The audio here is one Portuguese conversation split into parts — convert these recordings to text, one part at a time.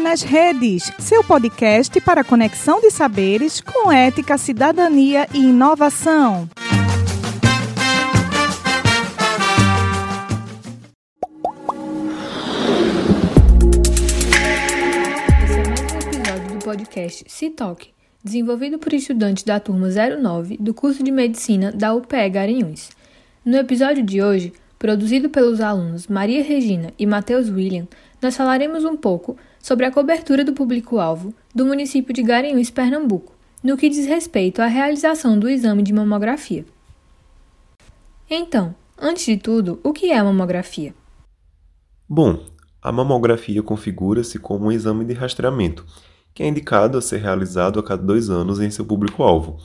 nas Redes, seu podcast para conexão de saberes com ética, cidadania e inovação. Esse é mais um episódio do podcast Se Toque, desenvolvido por estudantes da turma 09 do curso de Medicina da UPE Garanhuns. No episódio de hoje, produzido pelos alunos Maria Regina e Matheus William, nós falaremos um pouco sobre a cobertura do público-alvo do município de Garanhuns, Pernambuco, no que diz respeito à realização do exame de mamografia. Então, antes de tudo, o que é a mamografia? Bom, a mamografia configura-se como um exame de rastreamento, que é indicado a ser realizado a cada dois anos em seu público-alvo.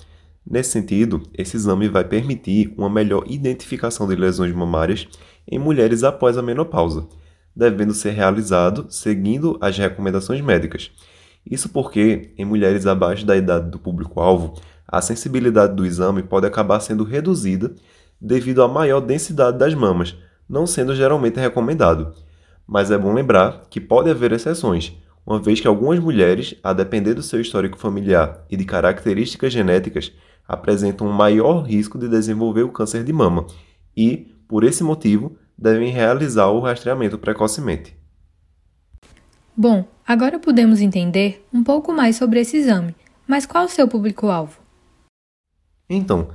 Nesse sentido, esse exame vai permitir uma melhor identificação de lesões mamárias em mulheres após a menopausa, devendo ser realizado seguindo as recomendações médicas. Isso porque, em mulheres abaixo da idade do público-alvo, a sensibilidade do exame pode acabar sendo reduzida devido à maior densidade das mamas, não sendo geralmente recomendado. Mas é bom lembrar que pode haver exceções, uma vez que algumas mulheres, a depender do seu histórico familiar e de características genéticas, apresentam um maior risco de desenvolver o câncer de mama e, por esse motivo, devem realizar o rastreamento precocemente. Bom, agora podemos entender um pouco mais sobre esse exame, mas qual o seu público-alvo? Então,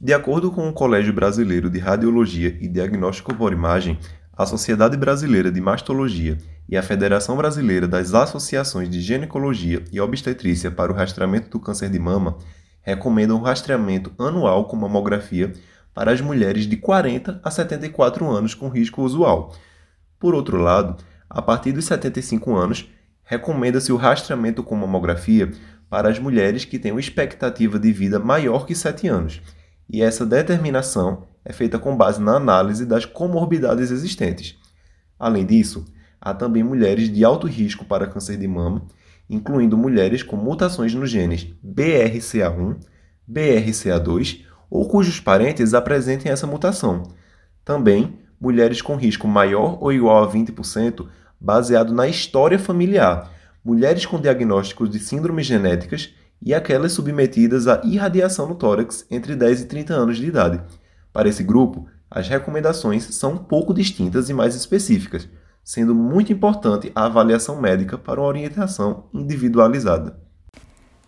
de acordo com o Colégio Brasileiro de Radiologia e Diagnóstico por Imagem, a Sociedade Brasileira de Mastologia e a Federação Brasileira das Associações de Ginecologia e Obstetrícia para o Rastreamento do Câncer de Mama recomendam o rastreamento anual com mamografia para as mulheres de 40 a 74 anos com risco usual. Por outro lado, a partir dos 75 anos, recomenda-se o rastreamento com mamografia para as mulheres que têm uma expectativa de vida maior que 7 anos, e essa determinação é feita com base na análise das comorbidades existentes. Além disso, há também mulheres de alto risco para câncer de mama, incluindo mulheres com mutações nos genes BRCA1, BRCA2 ou cujos parentes apresentem essa mutação. Também mulheres com risco maior ou igual a 20%, baseado na história familiar, mulheres com diagnósticos de síndromes genéticas e aquelas submetidas à irradiação no tórax entre 10 e 30 anos de idade. Para esse grupo, as recomendações são um pouco distintas e mais específicas, sendo muito importante a avaliação médica para uma orientação individualizada.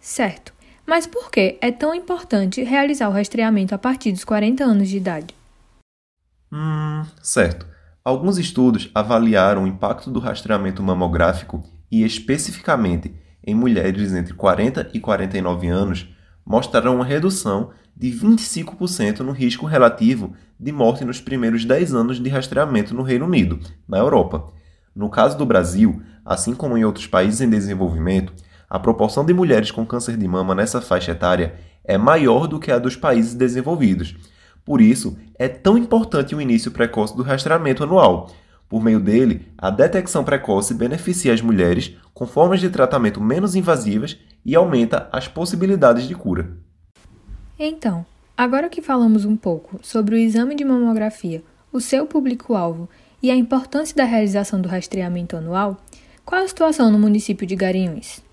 Certo. Mas por que é tão importante realizar o rastreamento a partir dos 40 anos de idade? Hum, certo. Alguns estudos avaliaram o impacto do rastreamento mamográfico e, especificamente, em mulheres entre 40 e 49 anos, mostraram uma redução de 25% no risco relativo de morte nos primeiros 10 anos de rastreamento no Reino Unido, na Europa. No caso do Brasil, assim como em outros países em desenvolvimento, a proporção de mulheres com câncer de mama nessa faixa etária é maior do que a dos países desenvolvidos. Por isso, é tão importante o início precoce do rastreamento anual. Por meio dele, a detecção precoce beneficia as mulheres com formas de tratamento menos invasivas e aumenta as possibilidades de cura. Então, agora que falamos um pouco sobre o exame de mamografia, o seu público-alvo e a importância da realização do rastreamento anual, qual a situação no município de Garanhuns?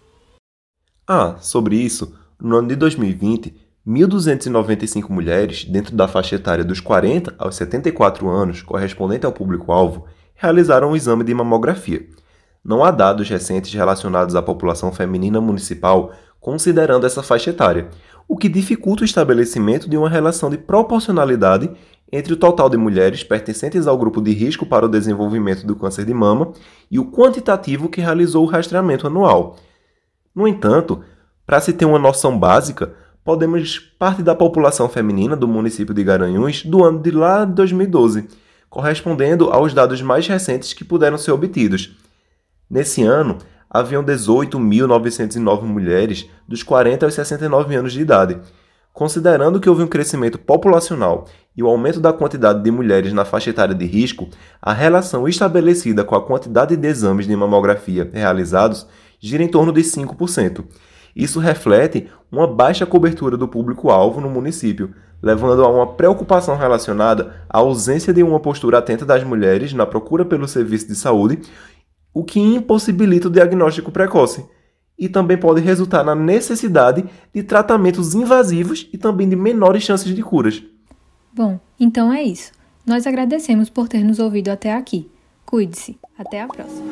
Ah, sobre isso, no ano de 2020, 1.295 mulheres, dentro da faixa etária dos 40 aos 74 anos, correspondente ao público-alvo, realizaram o exame de mamografia. Não há dados recentes relacionados à população feminina municipal considerando essa faixa etária, o que dificulta o estabelecimento de uma relação de proporcionalidade entre o total de mulheres pertencentes ao grupo de risco para o desenvolvimento do câncer de mama e o quantitativo que realizou o rastreamento anual no entanto, para se ter uma noção básica, podemos parte da população feminina do município de Garanhuns do ano de lá de 2012, correspondendo aos dados mais recentes que puderam ser obtidos. Nesse ano, haviam 18.909 mulheres dos 40 aos 69 anos de idade. Considerando que houve um crescimento populacional e o aumento da quantidade de mulheres na faixa etária de risco, a relação estabelecida com a quantidade de exames de mamografia realizados gira em torno de 5%. Isso reflete uma baixa cobertura do público-alvo no município, levando a uma preocupação relacionada à ausência de uma postura atenta das mulheres na procura pelo serviço de saúde o que impossibilita o diagnóstico precoce e também pode resultar na necessidade de tratamentos invasivos e também de menores chances de curas. Bom, então é isso. Nós agradecemos por ter nos ouvido até aqui. Cuide-se. Até a próxima.